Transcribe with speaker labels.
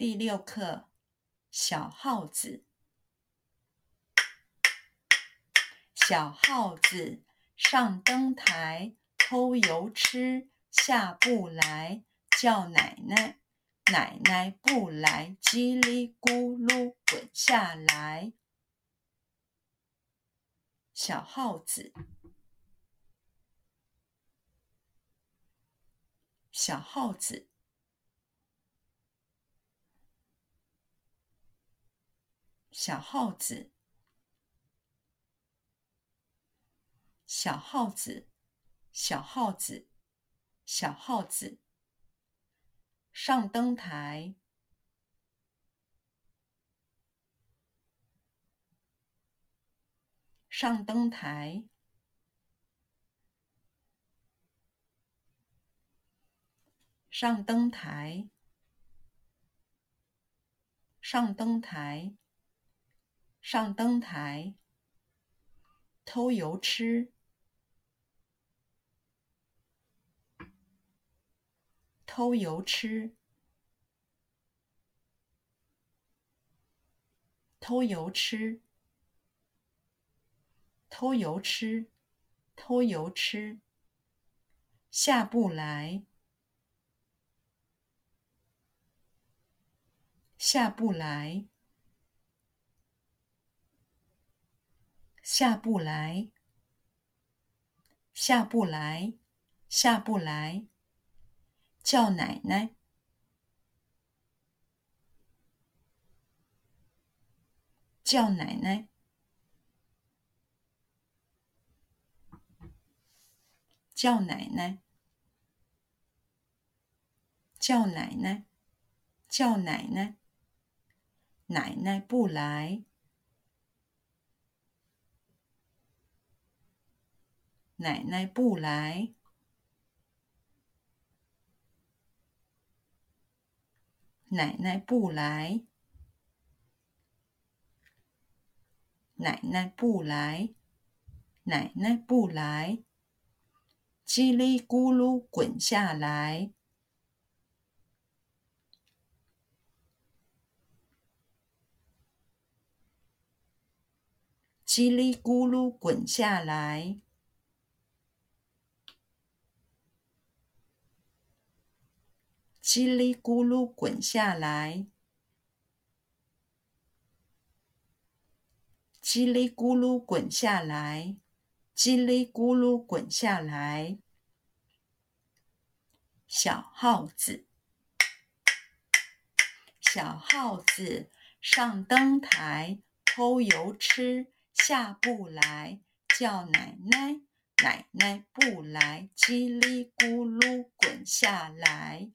Speaker 1: 第六课，小耗子。小耗子上灯台，偷油吃，下不来，叫奶奶，奶奶不来，叽里咕噜滚下来。小耗子，小耗子。小耗子，小耗子，小耗子，小耗子，上灯台，上灯台，上灯台，上灯台。上灯台，偷油吃，偷油吃，偷油吃，偷油吃，偷油吃，下不来，下不来。下不来，下不来，下不来，叫奶奶，叫奶奶，叫奶奶，叫奶奶，叫奶奶，奶奶不来。奶奶不来，奶奶不来，奶奶不来，奶奶不来，叽里咕噜滚下来，叽里咕噜滚下来。叽里咕噜滚下来，叽里咕噜滚下来，叽里咕噜滚下来。小耗子，小耗子上灯台，偷油吃，下不来，叫奶奶，奶奶不来，叽里咕噜滚下来。